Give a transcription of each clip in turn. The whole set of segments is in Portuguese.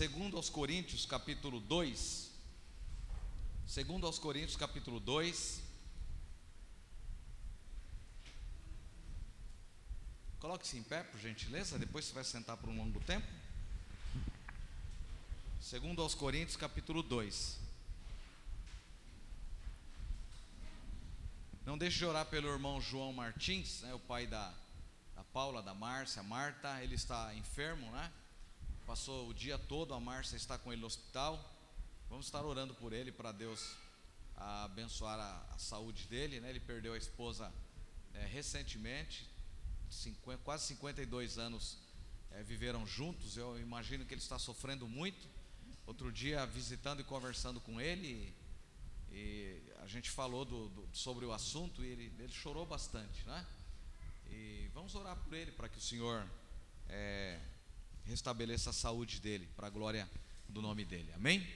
segundo aos Coríntios, capítulo 2. Segundo aos Coríntios, capítulo 2. Coloque-se em pé, por gentileza, depois você vai sentar por um longo tempo. Segundo aos Coríntios, capítulo 2. Não deixe de orar pelo irmão João Martins, né, o pai da, da Paula, da Márcia, Marta, ele está enfermo, né? Passou o dia todo, a Márcia está com ele no hospital. Vamos estar orando por ele para Deus abençoar a, a, saúde dele, né? Ele perdeu a esposa é, recentemente, 50, quase 52 anos é, viveram juntos. Eu imagino que ele está sofrendo muito. Outro dia, visitando e conversando com ele, e a gente falou do, do, sobre o assunto e ele, ele, chorou bastante, né? E vamos orar por ele para que o Senhor é, restabeleça a saúde dele, para a glória do nome dele. Amém?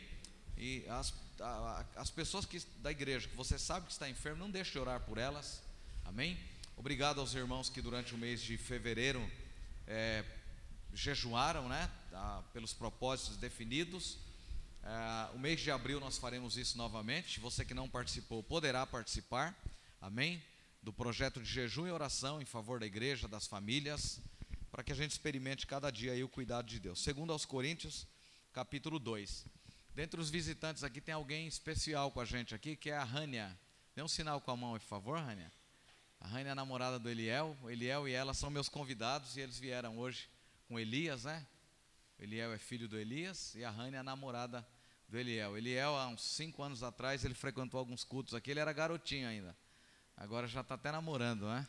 E as, a, as pessoas que, da igreja que você sabe que está enfermo, não deixe de orar por elas. Amém? Obrigado aos irmãos que durante o mês de fevereiro é, jejuaram, né? Ah, pelos propósitos definidos. Ah, o mês de abril nós faremos isso novamente. Você que não participou poderá participar. Amém? Do projeto de jejum e oração em favor da igreja, das famílias, para que a gente experimente cada dia aí o cuidado de Deus. Segundo aos Coríntios, capítulo 2. Dentre os visitantes aqui tem alguém especial com a gente aqui, que é a Rânia. Dê um sinal com a mão, por favor, Rânia. A Rânia é a namorada do Eliel. O Eliel e ela são meus convidados e eles vieram hoje com Elias, né? O Eliel é filho do Elias e a Rânia é a namorada do Eliel. Eliel, há uns cinco anos atrás, ele frequentou alguns cultos aqui, ele era garotinho ainda. Agora já está até namorando, né?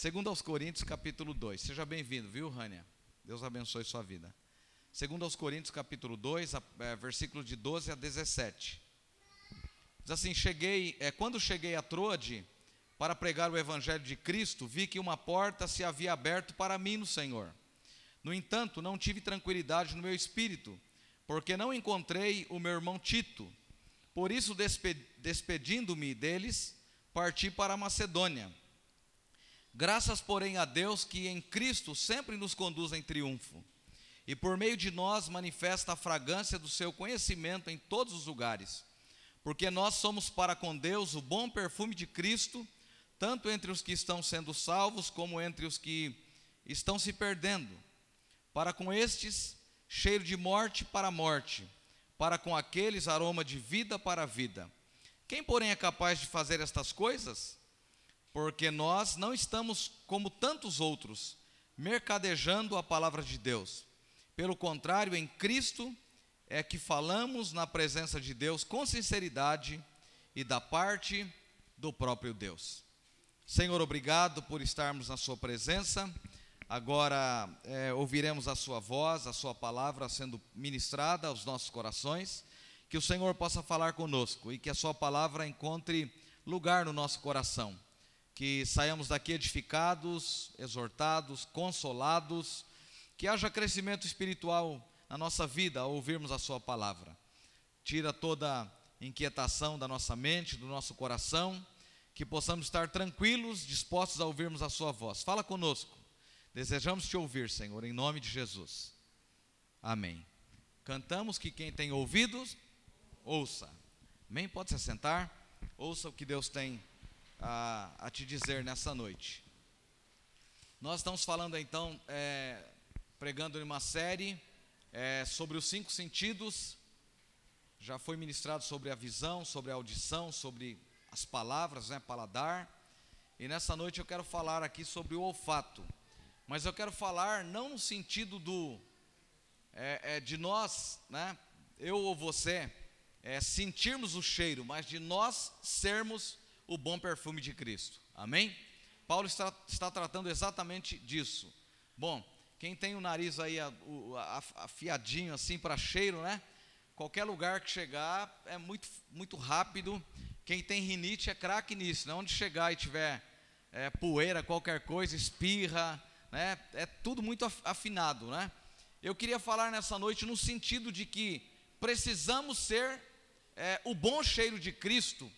Segundo aos Coríntios, capítulo 2. Seja bem-vindo, viu, Rânia? Deus abençoe sua vida. Segundo aos Coríntios, capítulo 2, é, versículo de 12 a 17. Diz assim: cheguei, é, quando cheguei a Troade para pregar o evangelho de Cristo, vi que uma porta se havia aberto para mim no Senhor. No entanto, não tive tranquilidade no meu espírito, porque não encontrei o meu irmão Tito. Por isso, despedindo-me deles, parti para a Macedônia. Graças, porém, a Deus que em Cristo sempre nos conduz em triunfo, e por meio de nós manifesta a fragrância do seu conhecimento em todos os lugares porque nós somos para com Deus o bom perfume de Cristo, tanto entre os que estão sendo salvos, como entre os que estão se perdendo. Para com estes, cheiro de morte para morte, para com aqueles, aroma de vida para vida. Quem, porém, é capaz de fazer estas coisas? Porque nós não estamos como tantos outros, mercadejando a palavra de Deus. Pelo contrário, em Cristo, é que falamos na presença de Deus com sinceridade e da parte do próprio Deus. Senhor, obrigado por estarmos na Sua presença. Agora é, ouviremos a Sua voz, a Sua palavra sendo ministrada aos nossos corações. Que o Senhor possa falar conosco e que a Sua palavra encontre lugar no nosso coração. Que saiamos daqui edificados, exortados, consolados. Que haja crescimento espiritual na nossa vida ao ouvirmos a Sua palavra. Tira toda inquietação da nossa mente, do nosso coração, que possamos estar tranquilos, dispostos a ouvirmos a Sua voz. Fala conosco. Desejamos te ouvir, Senhor, em nome de Jesus. Amém. Cantamos que quem tem ouvidos, ouça. Amém? Pode se sentar. Ouça o que Deus tem a, a te dizer nessa noite. Nós estamos falando então, é, pregando uma série é, sobre os cinco sentidos. Já foi ministrado sobre a visão, sobre a audição, sobre as palavras, né, paladar. E nessa noite eu quero falar aqui sobre o olfato. Mas eu quero falar não no sentido do é, é, de nós, né, eu ou você, é, sentirmos o cheiro, mas de nós sermos o bom perfume de Cristo. Amém? Paulo está, está tratando exatamente disso. Bom, quem tem o nariz aí afiadinho assim para cheiro, né? Qualquer lugar que chegar é muito, muito rápido. Quem tem rinite é craque nisso, né? Onde chegar e tiver é, poeira, qualquer coisa, espirra, né? É tudo muito afinado, né? Eu queria falar nessa noite no sentido de que precisamos ser é, o bom cheiro de Cristo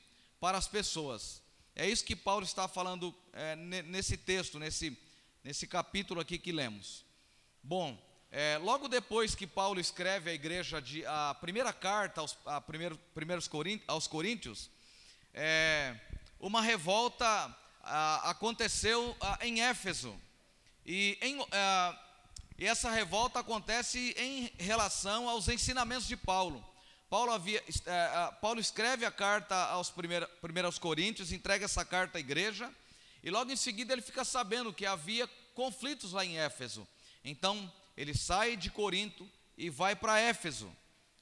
para as pessoas. É isso que Paulo está falando é, nesse texto, nesse, nesse capítulo aqui que lemos. Bom, é, logo depois que Paulo escreve a igreja de a primeira carta aos, a primeiro, primeiros Coríntios, aos Coríntios, é, uma revolta a, aconteceu a, em Éfeso. E, em, a, e essa revolta acontece em relação aos ensinamentos de Paulo. Paulo, havia, é, Paulo escreve a carta aos primeiros, primeiros Coríntios, entrega essa carta à igreja, e logo em seguida ele fica sabendo que havia conflitos lá em Éfeso. Então ele sai de Corinto e vai para Éfeso.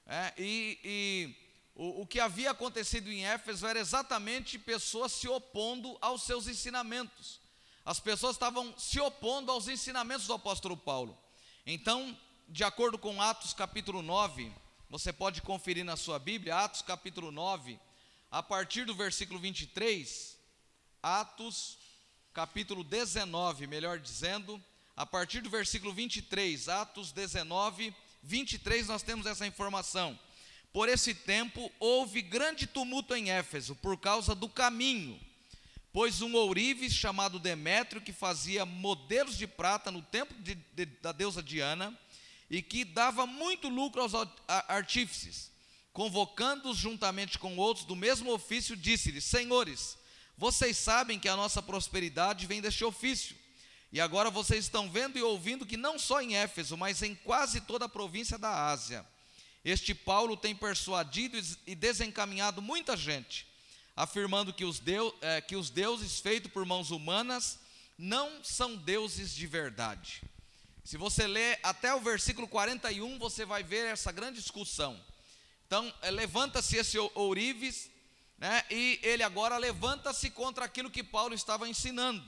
É, e, e o, o que havia acontecido em Éfeso era exatamente pessoas se opondo aos seus ensinamentos. As pessoas estavam se opondo aos ensinamentos do apóstolo Paulo. Então, de acordo com Atos capítulo 9, você pode conferir na sua Bíblia, Atos capítulo 9, a partir do versículo 23, Atos capítulo 19, melhor dizendo, a partir do versículo 23, Atos 19, 23, nós temos essa informação. Por esse tempo houve grande tumulto em Éfeso por causa do caminho, pois um ourives chamado Demétrio, que fazia modelos de prata no templo de, de, da deusa Diana, e que dava muito lucro aos artífices, convocando-os juntamente com outros do mesmo ofício, disse-lhes: Senhores, vocês sabem que a nossa prosperidade vem deste ofício. E agora vocês estão vendo e ouvindo que não só em Éfeso, mas em quase toda a província da Ásia, este Paulo tem persuadido e desencaminhado muita gente, afirmando que os, deus, é, que os deuses feitos por mãos humanas não são deuses de verdade. Se você ler até o versículo 41, você vai ver essa grande discussão. Então, é, levanta-se esse ourives, né, e ele agora levanta-se contra aquilo que Paulo estava ensinando.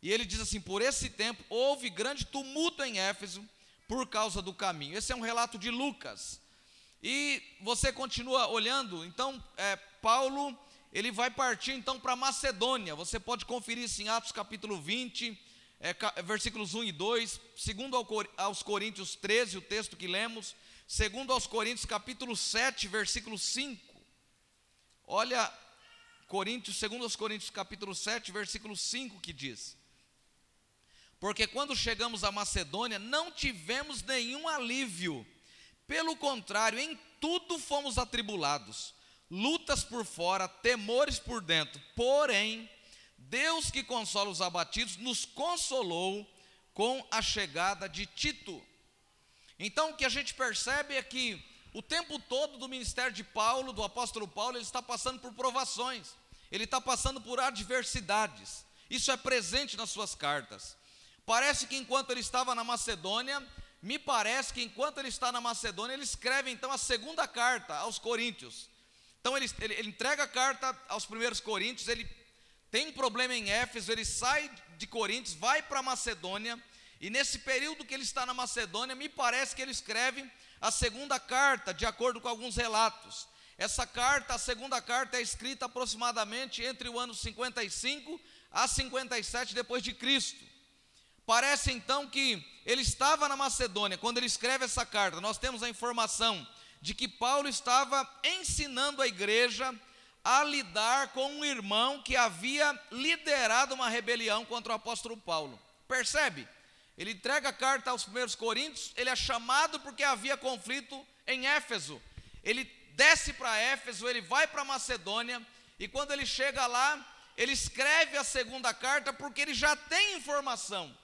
E ele diz assim: Por esse tempo houve grande tumulto em Éfeso por causa do caminho. Esse é um relato de Lucas. E você continua olhando, então, é, Paulo, ele vai partir então para Macedônia. Você pode conferir isso em Atos capítulo 20, é, versículos 1 e 2, segundo aos Coríntios 13, o texto que lemos, segundo aos Coríntios capítulo 7, versículo 5. Olha, Coríntios, segundo aos Coríntios capítulo 7, versículo 5 que diz: Porque quando chegamos a Macedônia, não tivemos nenhum alívio pelo contrário, em tudo fomos atribulados, lutas por fora, temores por dentro. Porém, Deus que consola os abatidos nos consolou com a chegada de Tito. Então, o que a gente percebe é que o tempo todo do ministério de Paulo, do apóstolo Paulo, ele está passando por provações, ele está passando por adversidades. Isso é presente nas suas cartas. Parece que enquanto ele estava na Macedônia, me parece que enquanto ele está na Macedônia, ele escreve então a segunda carta aos Coríntios. Então ele, ele, ele entrega a carta aos primeiros Coríntios, ele tem um problema em Éfeso, ele sai de Coríntios, vai para Macedônia, e nesse período que ele está na Macedônia, me parece que ele escreve a segunda carta, de acordo com alguns relatos. Essa carta, a segunda carta, é escrita aproximadamente entre o ano 55 a 57 depois de Cristo. Parece então que ele estava na Macedônia, quando ele escreve essa carta, nós temos a informação de que Paulo estava ensinando a igreja a lidar com um irmão que havia liderado uma rebelião contra o apóstolo Paulo. Percebe? Ele entrega a carta aos primeiros coríntios, ele é chamado porque havia conflito em Éfeso. Ele desce para Éfeso, ele vai para Macedônia, e quando ele chega lá, ele escreve a segunda carta porque ele já tem informação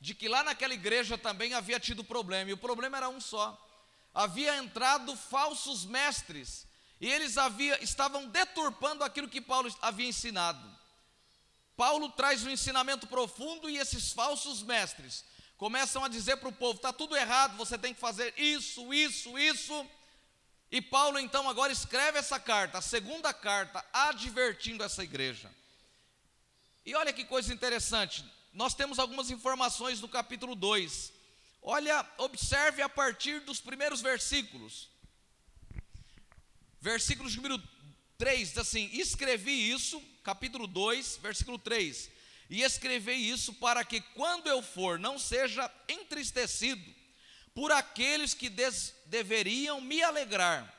de que lá naquela igreja também havia tido problema, e o problema era um só. Havia entrado falsos mestres, e eles havia, estavam deturpando aquilo que Paulo havia ensinado. Paulo traz um ensinamento profundo e esses falsos mestres começam a dizer para o povo: está tudo errado, você tem que fazer isso, isso, isso. E Paulo então agora escreve essa carta, a segunda carta, advertindo essa igreja. E olha que coisa interessante, nós temos algumas informações no capítulo 2. Olha, observe a partir dos primeiros versículos. Versículo número 3 diz assim: Escrevi isso, capítulo 2, versículo 3. E escrevi isso para que, quando eu for, não seja entristecido por aqueles que des, deveriam me alegrar,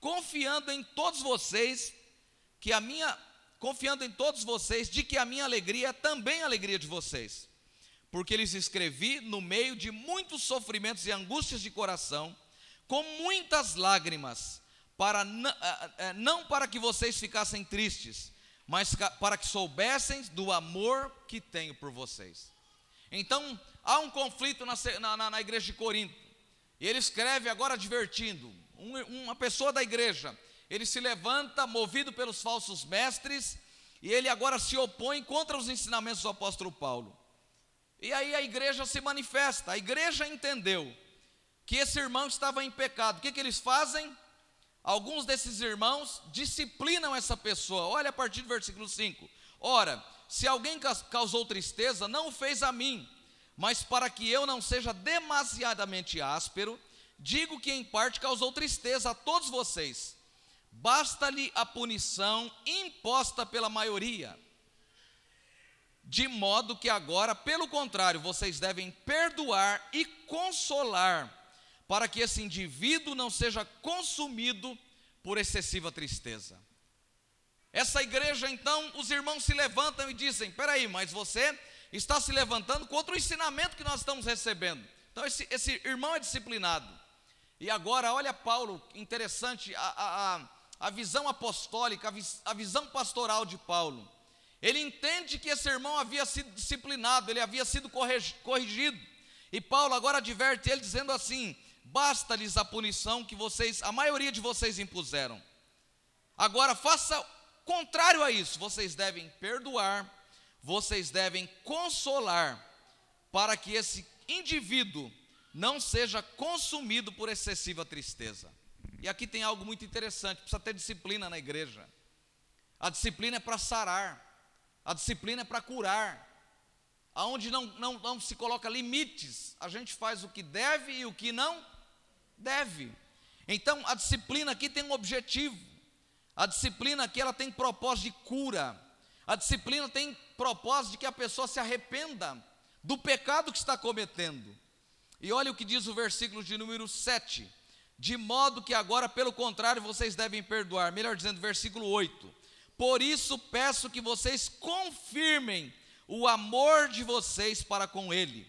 confiando em todos vocês que a minha confiando em todos vocês de que a minha alegria é também a alegria de vocês. porque lhes escrevi no meio de muitos sofrimentos e angústias de coração, com muitas lágrimas, para não para que vocês ficassem tristes, mas para que soubessem do amor que tenho por vocês. Então, há um conflito na, na, na igreja de Corinto, e ele escreve agora advertindo: um, uma pessoa da igreja, ele se levanta movido pelos falsos mestres, e ele agora se opõe contra os ensinamentos do apóstolo Paulo. E aí a igreja se manifesta, a igreja entendeu que esse irmão estava em pecado. O que, que eles fazem? Alguns desses irmãos disciplinam essa pessoa. Olha a partir do versículo 5. Ora, se alguém causou tristeza, não o fez a mim, mas para que eu não seja demasiadamente áspero, digo que em parte causou tristeza a todos vocês. Basta-lhe a punição imposta pela maioria. De modo que agora, pelo contrário, vocês devem perdoar e consolar para que esse indivíduo não seja consumido por excessiva tristeza. Essa igreja, então, os irmãos se levantam e dizem: peraí, mas você está se levantando contra o ensinamento que nós estamos recebendo. Então, esse, esse irmão é disciplinado. E agora, olha Paulo, interessante, a, a, a visão apostólica, a, a visão pastoral de Paulo. Ele entende que esse irmão havia sido disciplinado, ele havia sido corrigido. E Paulo agora adverte ele dizendo assim: basta-lhes a punição que vocês, a maioria de vocês impuseram. Agora faça contrário a isso, vocês devem perdoar, vocês devem consolar, para que esse indivíduo não seja consumido por excessiva tristeza. E aqui tem algo muito interessante, precisa ter disciplina na igreja. A disciplina é para sarar, a disciplina é para curar. Aonde não, não, não se coloca limites, a gente faz o que deve e o que não Deve. Então, a disciplina aqui tem um objetivo. A disciplina aqui ela tem propósito de cura. A disciplina tem propósito de que a pessoa se arrependa do pecado que está cometendo. E olha o que diz o versículo de número 7. De modo que agora, pelo contrário, vocês devem perdoar. Melhor dizendo, versículo 8. Por isso peço que vocês confirmem o amor de vocês para com ele.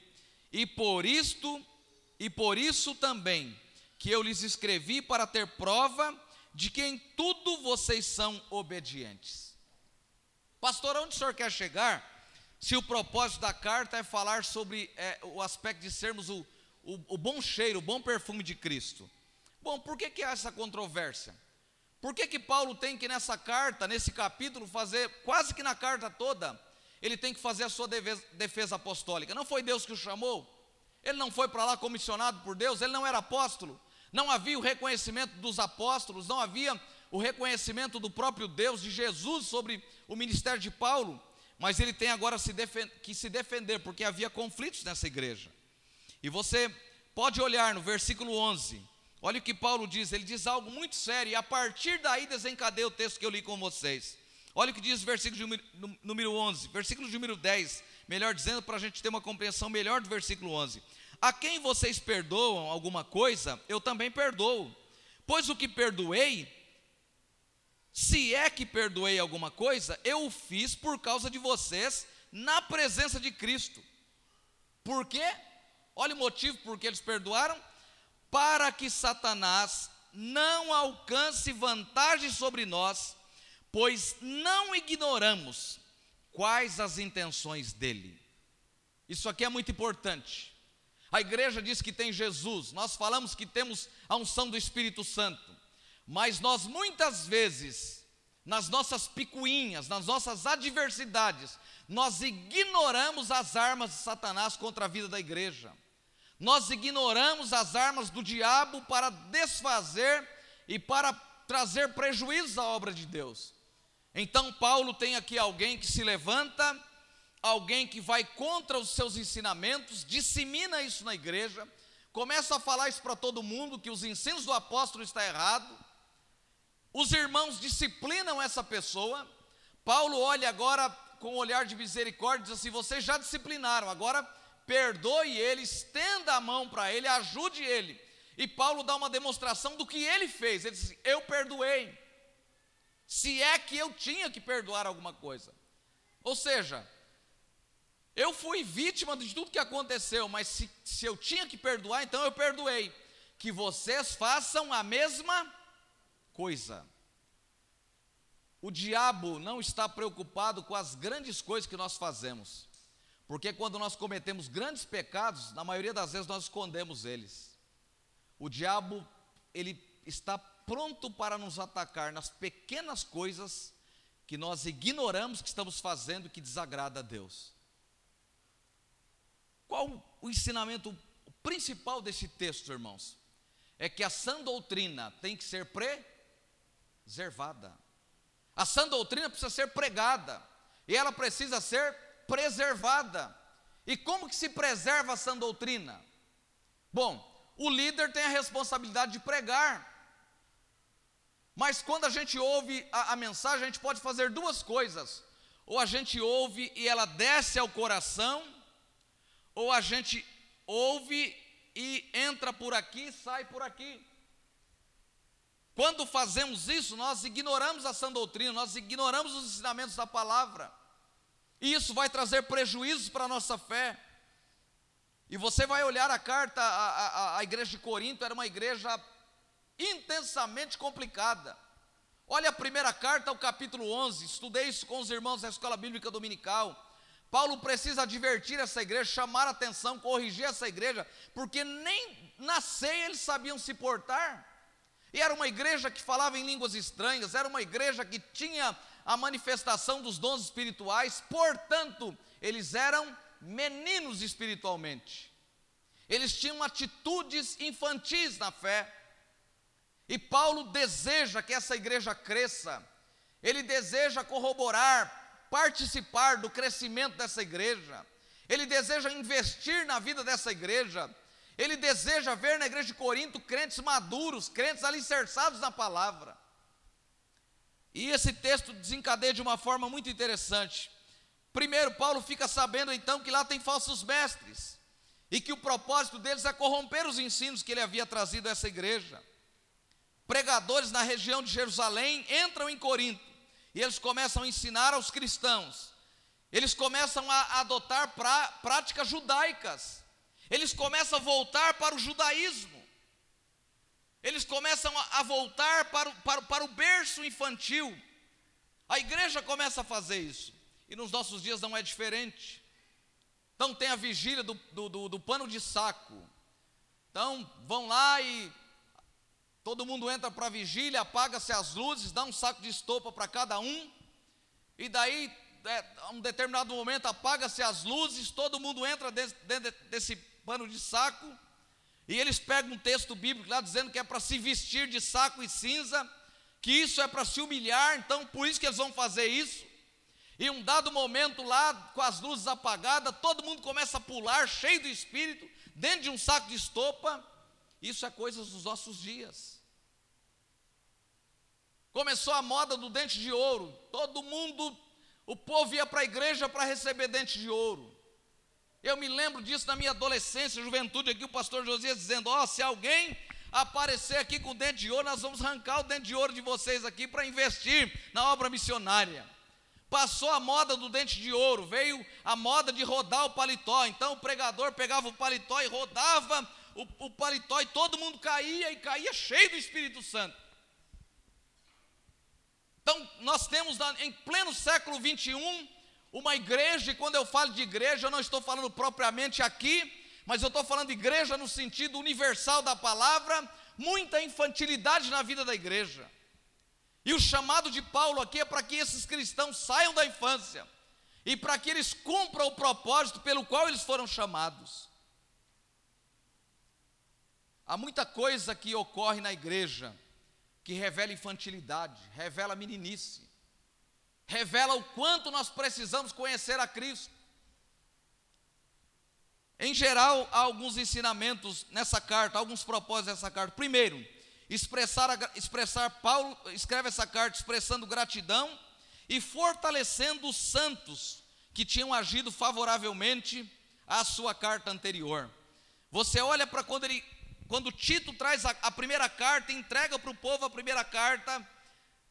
E por isto, e por isso também que eu lhes escrevi para ter prova de que em tudo vocês são obedientes. Pastor, onde o senhor quer chegar? Se o propósito da carta é falar sobre é, o aspecto de sermos o, o, o, bom cheiro, o bom perfume de Cristo. Bom, por que, que há essa controvérsia? Por que, que Paulo tem que nessa carta, nesse capítulo, fazer, quase que na carta toda, ele tem que fazer a sua defesa, defesa apostólica? Não foi Deus que o chamou? Ele não foi para lá comissionado por Deus? Ele não era apóstolo? Não havia o reconhecimento dos apóstolos, não havia o reconhecimento do próprio Deus, de Jesus, sobre o ministério de Paulo, mas ele tem agora se que se defender, porque havia conflitos nessa igreja. E você pode olhar no versículo 11, olha o que Paulo diz, ele diz algo muito sério, e a partir daí desencadeia o texto que eu li com vocês. Olha o que diz o versículo número 11, versículo número 10, melhor dizendo, para a gente ter uma compreensão melhor do versículo 11. A quem vocês perdoam alguma coisa, eu também perdoo. Pois o que perdoei, se é que perdoei alguma coisa, eu o fiz por causa de vocês, na presença de Cristo. Por quê? Olha o motivo por que eles perdoaram: para que Satanás não alcance vantagem sobre nós, pois não ignoramos quais as intenções dele. Isso aqui é muito importante. A igreja diz que tem Jesus, nós falamos que temos a unção do Espírito Santo, mas nós muitas vezes, nas nossas picuinhas, nas nossas adversidades, nós ignoramos as armas de Satanás contra a vida da igreja. Nós ignoramos as armas do diabo para desfazer e para trazer prejuízo à obra de Deus. Então, Paulo tem aqui alguém que se levanta alguém que vai contra os seus ensinamentos, dissemina isso na igreja, começa a falar isso para todo mundo, que os ensinos do apóstolo estão errados, os irmãos disciplinam essa pessoa, Paulo olha agora com um olhar de misericórdia diz assim: vocês já disciplinaram, agora perdoe ele, estenda a mão para ele, ajude ele. E Paulo dá uma demonstração do que ele fez. Ele diz: Eu perdoei. Se é que eu tinha que perdoar alguma coisa. Ou seja, Eu fui vítima de tudo que aconteceu, mas se, se eu tinha que perdoar, então eu perdoei. Que vocês façam a mesma coisa. O diabo não está preocupado com as grandes coisas que nós fazemos, porque quando nós cometemos grandes pecados, na maioria das vezes nós escondemos eles. O diabo, ele está pronto para nos atacar nas pequenas coisas que nós ignoramos que estamos fazendo que desagrada a Deus. Qual o ensinamento principal desse texto, irmãos? É que a sã doutrina tem que ser preservada. A sã doutrina precisa ser pregada e ela precisa ser preservada. E como que se preserva a sã doutrina? Bom, o líder tem a responsabilidade de pregar. Mas quando a gente ouve a, a, mensagem, a gente pode fazer duas coisas. Ou a gente ouve e ela desce ao coração, ou a gente ouve e entra por aqui, sai por aqui. Quando fazemos isso, nós ignoramos a sã doutrina, nós ignoramos os ensinamentos da palavra. E isso vai trazer prejuízos para a nossa fé. E você vai olhar a carta, a, a, a igreja de Corinto era uma igreja intensamente complicada. Olha a primeira carta, o capítulo 11, estudei isso com os irmãos da escola bíblica dominical. Paulo precisa advertir essa igreja, chamar a atenção, corrigir essa igreja, porque nem na ceia eles sabiam se portar. E era uma igreja que falava em línguas estranhas, era uma igreja que tinha a manifestação dos dons espirituais, portanto, eles eram meninos espiritualmente. Eles tinham atitudes infantis na fé. E Paulo deseja que essa igreja cresça, ele deseja corroborar, participar do crescimento dessa igreja, ele deseja investir na vida dessa igreja, ele deseja ver na igreja de Corinto crentes maduros, crentes alicerçados na palavra. E esse texto desencadeia de uma forma muito interessante. Primeiro, Paulo fica sabendo então que lá tem falsos mestres, e que o propósito deles é corromper os ensinos que ele havia trazido a essa igreja pregadores na região de Jerusalém entram em Corinto e eles começam a ensinar aos cristãos. Eles começam a adotar pra, práticas judaicas. Eles começam a voltar para o judaísmo. Eles começam a, voltar para o, para, para o berço infantil. A igreja começa a fazer isso. E nos nossos dias não é diferente. Então tem a vigília do, do, do, do pano de saco. Então vão lá e Todo mundo entra para a vigília, apaga-se as luzes, dá um saco de estopa para cada um, e daí, é, a um determinado momento, apaga-se as luzes, todo mundo entra dentro desse pano de saco, e eles pegam um texto bíblico lá dizendo que é para se vestir de saco e cinza, que isso é para se humilhar, então por isso que eles vão fazer isso. E um dado momento lá, com as luzes apagadas, todo mundo começa a pular, cheio do espírito, dentro de um saco de estopa. Isso é coisas dos nossos dias. Começou a moda do dente de ouro. Todo mundo, o povo ia para a igreja para receber dente de ouro. Eu me lembro disso na minha adolescência, juventude, aqui o pastor Josias dizendo: Ó, oh, se alguém aparecer aqui com dente de ouro, nós vamos arrancar o dente de ouro de vocês aqui para investir na obra missionária. Passou a moda do dente de ouro, veio a moda de rodar o paletó. Então o pregador pegava o paletó e rodava o, o paletó e todo mundo caía e caía cheio do Espírito Santo. Então, nós temos em pleno século 21 uma igreja, e quando eu falo de igreja, eu não estou falando propriamente aqui, mas eu estou falando de igreja no sentido universal da palavra, muita infantilidade na vida da igreja. E o chamado de Paulo aqui é para que esses cristãos saiam da infância e para que eles cumpram o propósito pelo qual eles foram chamados. Há muita coisa que ocorre na igreja que revela infantilidade, revela meninice, revela o quanto nós precisamos conhecer a Cristo. Em geral, há alguns ensinamentos nessa carta, alguns propósitos dessa carta. Primeiro, expressar, expressar Paulo escreve essa carta expressando gratidão e fortalecendo os santos que tinham agido favoravelmente à sua carta anterior. Você olha para quando ele quando Tito traz a, a primeira carta, entrega para o povo a primeira carta.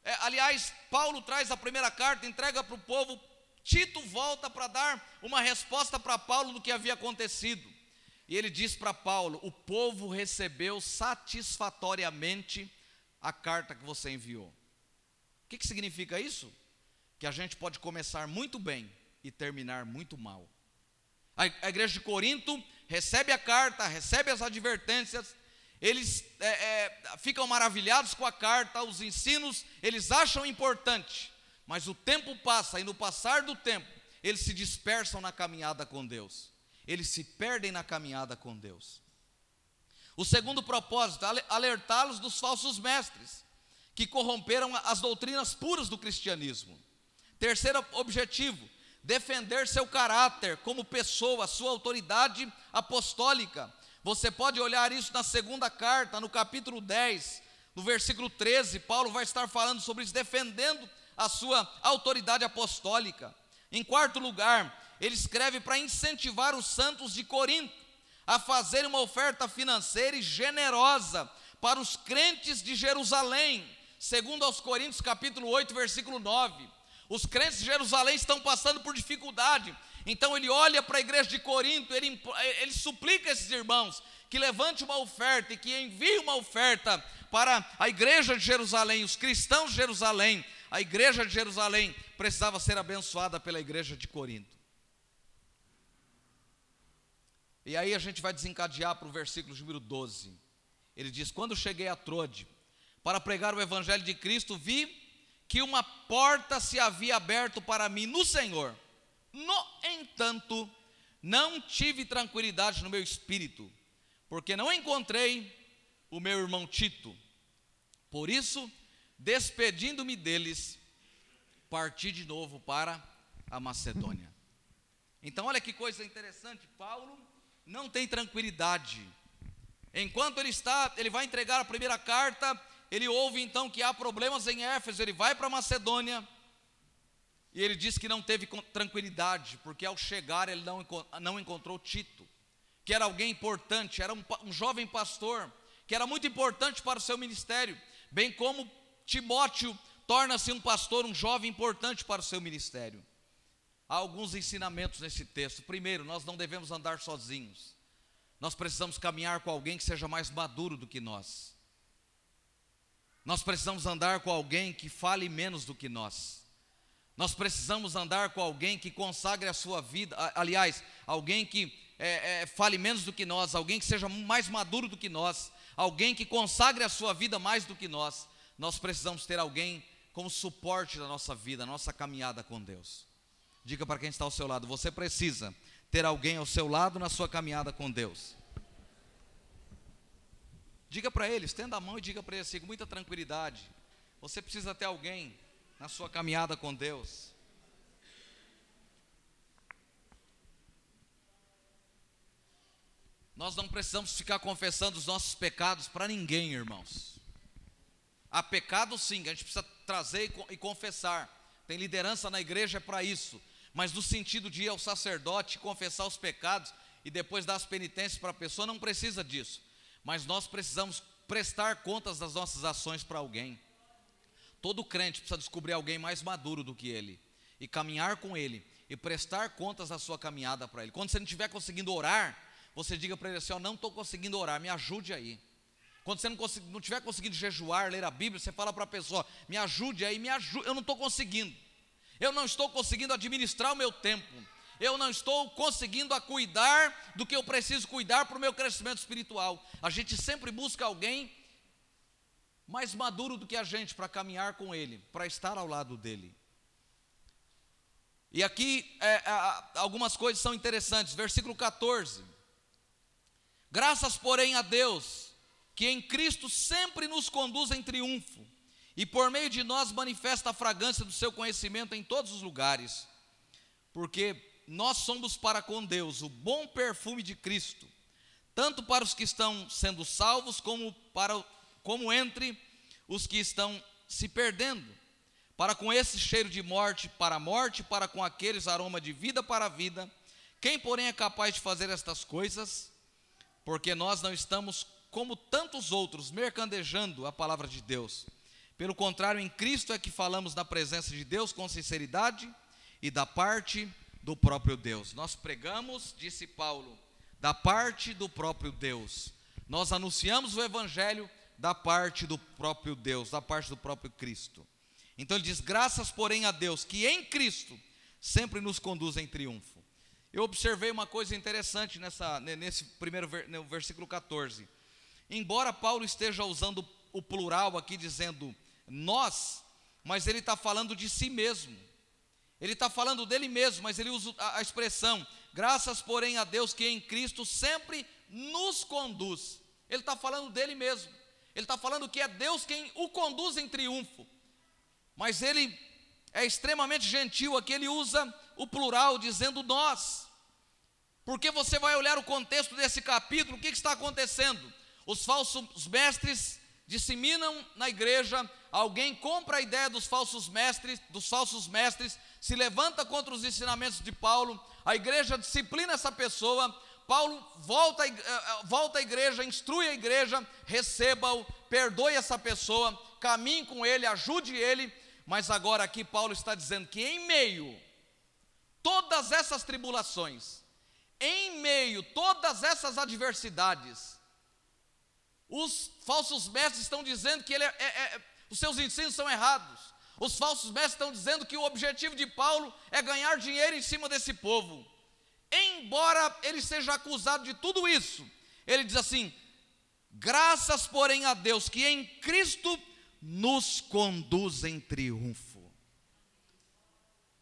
É, aliás, Paulo traz a primeira carta, entrega para o povo Tito volta para dar uma resposta para Paulo do que havia acontecido. E ele diz para Paulo: O povo recebeu satisfatoriamente a carta que você enviou. O que, que significa isso? Que a gente pode começar muito bem e terminar muito mal. A, a igreja de Corinto recebe a carta, recebe as advertências, eles é, é, ficam maravilhados com a carta, os ensinos, eles acham importante, mas o tempo passa e no passar do tempo, eles se dispersam na caminhada com Deus, eles se perdem na caminhada com Deus. O segundo propósito, alertá-los dos falsos mestres, que corromperam as doutrinas puras do cristianismo. Terceiro objetivo, defender seu caráter como pessoa, sua autoridade apostólica. Você pode olhar isso na segunda carta, no capítulo 10, no versículo 13, Paulo vai estar falando sobre isso, defendendo a sua autoridade apostólica. Em quarto lugar, ele escreve para incentivar os santos de Corinto a fazer uma oferta financeira e generosa para os crentes de Jerusalém, segundo aos Coríntios capítulo 8, versículo 9. Os crentes de Jerusalém estão passando por dificuldade. Então ele olha para a igreja de Corinto, ele, ele suplica esses irmãos que levante uma oferta e que envie uma oferta para a igreja de Jerusalém, os cristãos de Jerusalém. A igreja de Jerusalém precisava ser abençoada pela igreja de Corinto. E aí a gente vai desencadear para o versículo número 12. Ele diz: Quando cheguei a Trode para pregar o evangelho de Cristo, vi que uma porta se havia aberto para mim no Senhor. No entanto, não tive tranquilidade no meu espírito, porque não encontrei o meu irmão Tito. Por isso, despedindo-me deles, parti de novo para a Macedônia. Então, olha que coisa interessante, Paulo não tem tranquilidade. Enquanto ele está, ele vai entregar a primeira carta, ele ouve então que há problemas em Éfeso, ele vai para Macedônia, e ele diz que não teve tranquilidade, porque ao chegar ele não, não encontrou Tito, que era alguém importante, era um, um jovem pastor, que era muito importante para o seu ministério, bem como Timóteo torna-se um pastor, um jovem importante para o seu ministério. Há alguns ensinamentos nesse texto. Primeiro, nós não devemos andar sozinhos. Nós precisamos caminhar com alguém que seja mais maduro do que nós. Nós precisamos andar com alguém que fale menos do que nós. Nós precisamos andar com alguém que consagre a sua vida, aliás, alguém que é, é, fale menos do que nós, alguém que seja mais maduro do que nós, alguém que consagre a sua vida mais do que nós. Nós precisamos ter alguém como suporte da nossa vida, nossa caminhada com Deus. Diga para quem está ao seu lado: você precisa ter alguém ao seu lado na sua caminhada com Deus. Diga para ele, estenda a mão e diga para ele assim, com muita tranquilidade: você precisa ter alguém na sua caminhada com Deus. Nós não precisamos ficar confessando os nossos pecados para ninguém, irmãos. Há pecado sim, a gente precisa trazer e confessar. Tem liderança na igreja para isso mas no sentido de ir ao sacerdote confessar os pecados e depois dar as penitências para a pessoa, não precisa disso. Mas nós precisamos prestar contas das nossas ações para alguém. Todo crente precisa descobrir alguém mais maduro do que ele e caminhar com ele e prestar contas da sua caminhada para ele. Quando você não estiver conseguindo orar, você diga para ele assim: Ó, não estou conseguindo orar, me ajude aí. Quando você não, não estiver conseguindo jejuar, ler a Bíblia, você fala para a pessoa: me ajude aí, me ajude, eu não estou conseguindo eu não estou conseguindo administrar o meu tempo, eu não estou conseguindo a cuidar do que eu preciso cuidar para o meu crescimento espiritual. A gente sempre busca alguém mais maduro do que a gente para caminhar com ele, para estar ao lado dele. E aqui é, algumas coisas são interessantes. Versículo 14: Graças, porém, a Deus, que em Cristo sempre nos conduz em triunfo e por meio de nós manifesta a fragrância do seu conhecimento em todos os lugares, porque nós somos para com Deus o bom perfume de Cristo, tanto para os que estão sendo salvos, como, para, como entre os que estão se perdendo. Para com esse cheiro de morte para a morte, para com aqueles aroma de vida para a vida. Quem, porém, é capaz de fazer estas coisas? Porque nós não estamos, como tantos outros, mercandejando a palavra de Deus pelo contrário, em Cristo é que falamos na presença de Deus com sinceridade e da parte do próprio Deus. Nós pregamos, disse Paulo, da parte do próprio Deus. Nós anunciamos o evangelho da parte do próprio Deus, da parte do próprio Cristo. Então ele diz: graças, porém, a Deus, que em Cristo sempre nos conduz em triunfo. Eu observei uma coisa interessante nessa, nesse primeiro no versículo 14. Embora Paulo esteja usando o plural aqui, dizendo nós, mas ele está falando de si mesmo. Ele está falando dele mesmo, mas ele usa a, expressão, graças, porém, a Deus que em Cristo sempre nos conduz. Ele está falando dele mesmo. Ele está falando que é Deus quem o conduz em triunfo. Mas ele é extremamente gentil aqui, ele usa o plural, dizendo nós. Porque você vai olhar o contexto desse capítulo, o que, que está acontecendo? Os falsos mestres disseminam na igreja, alguém compra a ideia dos falsos mestres, dos falsos mestres, se levanta contra os ensinamentos de Paulo, a igreja disciplina essa pessoa, Paulo volta, eh, eh, volta à igreja, instrui a igreja, receba-o, perdoe essa pessoa, caminhe com ele, ajude ele, mas agora aqui Paulo está dizendo que em meio todas essas tribulações, em meio todas essas adversidades, os falsos mestres estão dizendo que ele é, é, é, os seus ensinos são errados. Os falsos mestres estão dizendo que o objetivo de Paulo é ganhar dinheiro em cima desse povo. Embora ele seja acusado de tudo isso, ele diz assim: graças, porém, a Deus que em Cristo nos conduz em triunfo.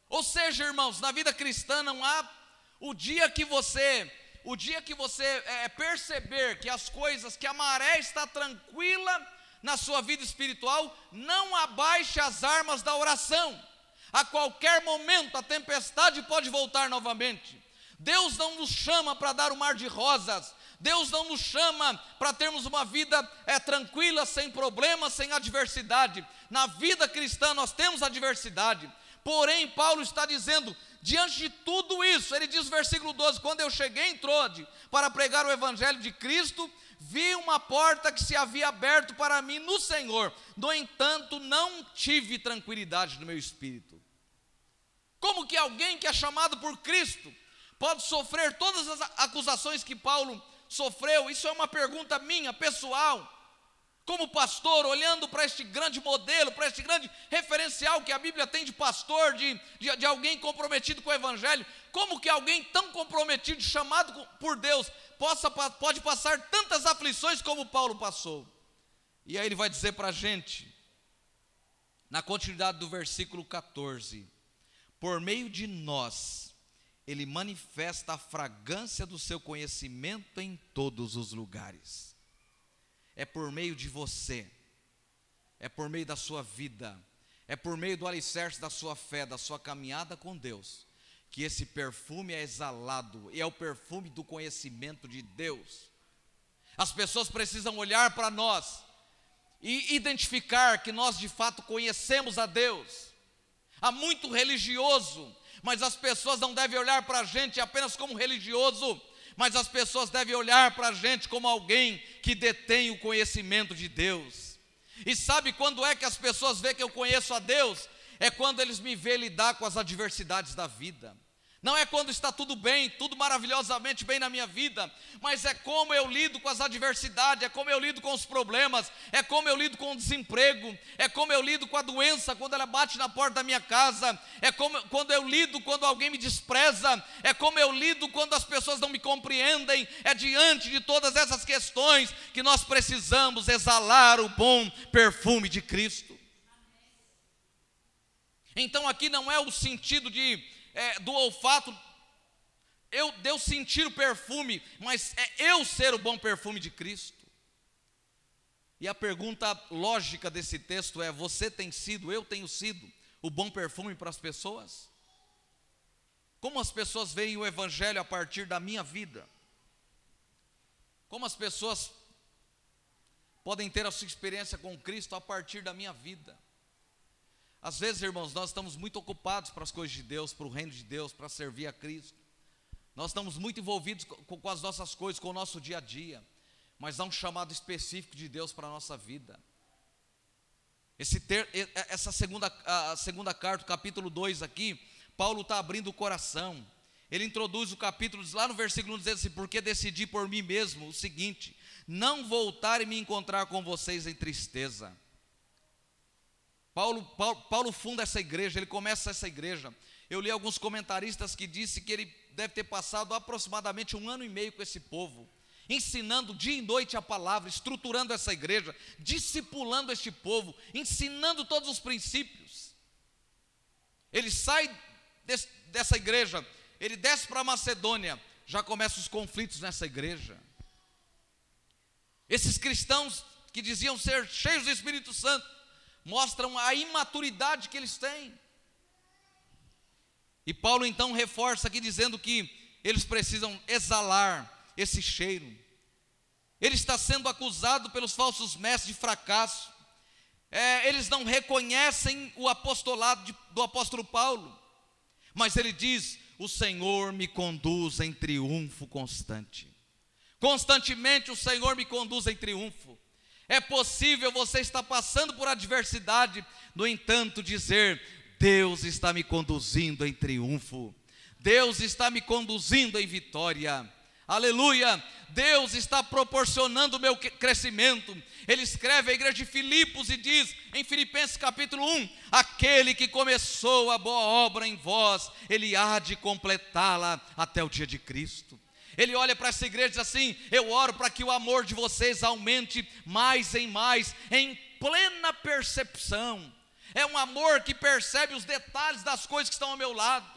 Ou seja, irmãos, na vida cristã não há o dia que você, o dia que você é, perceber que as coisas, que a maré está tranquila na sua vida espiritual, não abaixe as armas da oração. A qualquer momento a tempestade pode voltar novamente. Deus não nos chama para dar um mar de rosas, Deus não nos chama para termos uma vida é, tranquila, sem problemas, sem adversidade. Na vida cristã nós temos adversidade. Porém, Paulo está dizendo, diante de tudo isso, ele diz versículo 12: Quando eu cheguei em Trode para pregar o evangelho de Cristo, vi uma porta que se havia aberto para mim no Senhor. No entanto, não tive tranquilidade no meu espírito. Como que alguém que é chamado por Cristo pode sofrer todas as acusações que Paulo sofreu? Isso é uma pergunta minha, pessoal. Como pastor, olhando para este grande modelo, para este grande referencial que a Bíblia tem de pastor, de, de, de, alguém comprometido com o Evangelho, como que alguém tão comprometido, chamado por Deus, possa, pode passar tantas aflições como Paulo passou? E aí ele vai dizer para a gente, na continuidade do versículo 14: por meio de nós, ele manifesta a fragrância do seu conhecimento em todos os lugares. É por meio de você, é por meio da sua vida, é por meio do alicerce da sua fé, da sua caminhada com Deus, que esse perfume é exalado, e é o perfume do conhecimento de Deus. As pessoas precisam olhar para nós e identificar que nós de fato conhecemos a Deus. Há muito religioso mas as pessoas não devem olhar para a gente apenas como religioso, mas as pessoas devem olhar para a gente como alguém que detém o conhecimento de Deus. E sabe quando é que as pessoas veem que eu conheço a Deus? É quando eles me veem lidar com as adversidades da vida. Não é quando está tudo bem, tudo maravilhosamente bem na minha vida, mas é como eu lido com as adversidades, é como eu lido com os problemas, é como eu lido com o desemprego, é como eu lido com a doença quando ela bate na porta da minha casa, é como quando eu lido quando alguém me despreza, é como eu lido quando as pessoas não me compreendem, é diante de todas essas questões que nós precisamos exalar o bom perfume de Cristo. Então aqui não é o sentido de é, do olfato, eu, de eu sentir o perfume, mas é eu ser o bom perfume de Cristo. E a pergunta lógica desse texto é: você tem sido, eu tenho sido, o bom perfume para as pessoas? Como as pessoas veem o Evangelho a partir da minha vida? Como as pessoas podem ter a sua experiência com Cristo a partir da minha vida? Às vezes, irmãos, nós estamos muito ocupados para as coisas de Deus, para o reino de Deus, para servir a Cristo. Nós estamos muito envolvidos com, com as nossas coisas, com o nosso dia a dia. Mas há um chamado específico de Deus para a nossa vida. Esse ter, essa segunda, a segunda carta, capítulo 2 aqui, Paulo está abrindo o coração. Ele introduz o capítulo, lá no versículo 1, dizendo assim: Porque decidi por mim mesmo o seguinte: não voltar e me encontrar com vocês em tristeza. Paulo, Paulo, Paulo funda essa igreja, ele começa essa igreja. Eu li alguns comentaristas que disse que ele deve ter passado aproximadamente um ano e meio com esse povo, ensinando dia e noite a palavra, estruturando essa igreja, discipulando este povo, ensinando todos os princípios. Ele sai dessa igreja, ele desce para Macedônia, já começam os conflitos nessa igreja. Esses cristãos que diziam ser cheios do Espírito Santo, mostram a imaturidade que eles têm. E Paulo então reforça aqui dizendo que eles precisam exalar esse cheiro. Ele está sendo acusado pelos falsos mestres de fracasso. É, eles não reconhecem o apostolado de, do apóstolo Paulo, mas ele diz: O Senhor me conduz em triunfo constante. Constantemente o Senhor me conduz em triunfo. É possível você estar passando por adversidade, no entanto, dizer: Deus está me conduzindo em triunfo, Deus está me conduzindo em vitória. Aleluia! Deus está proporcionando o meu crescimento. Ele escreve à igreja de Filipos e diz em Filipenses capítulo 1: Aquele que começou a boa obra em vós, ele há de completá-la até o dia de Cristo. Ele olha para essa igreja e diz assim: Eu oro para que o amor de vocês aumente mais em mais, em plena percepção. É um amor que percebe os detalhes das coisas que estão ao meu lado.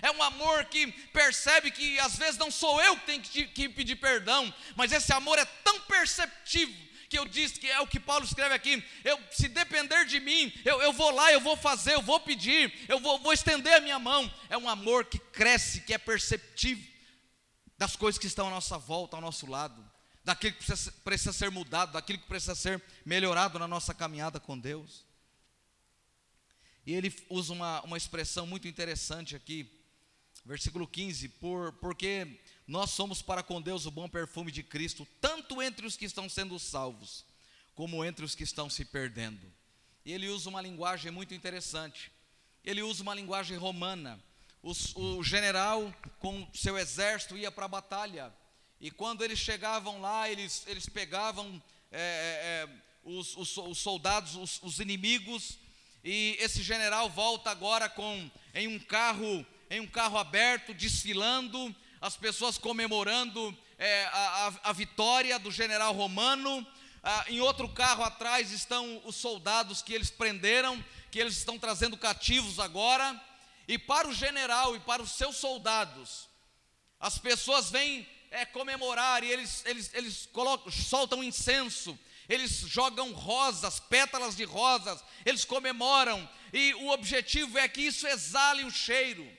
É um amor que percebe que às vezes não sou eu que tenho que, que pedir perdão, mas esse amor é tão perceptivo que eu disse que é o que Paulo escreve aqui. Eu, se depender de mim, eu, eu vou lá, eu vou fazer, eu vou pedir, eu vou, vou estender a minha mão. É um amor que cresce, que é perceptivo das coisas que estão à nossa volta, ao nosso lado, daquilo que precisa, ser mudado, daquilo que precisa ser melhorado na nossa caminhada com Deus. E ele usa uma, uma expressão muito interessante aqui, versículo 15: por, porque nós somos para com Deus o bom perfume de Cristo, tanto entre os que estão sendo salvos, como entre os que estão se perdendo. E ele usa uma linguagem muito interessante, ele usa uma linguagem romana, o general com seu exército ia para a batalha. E quando eles chegavam lá, eles, eles pegavam é, é, é, os, os, os, soldados, os, os, inimigos, e esse general volta agora com em um carro, em um carro aberto, desfilando, as pessoas comemorando é, a, a, a, vitória do general romano. Ah, em outro carro atrás estão os soldados que eles prenderam, que eles estão trazendo cativos agora. E para o general e para os seus soldados, as pessoas vêm é, comemorar e eles, eles, eles colocam, soltam incenso, eles jogam rosas, pétalas de rosas, eles comemoram, e o objetivo é que isso exale o cheiro.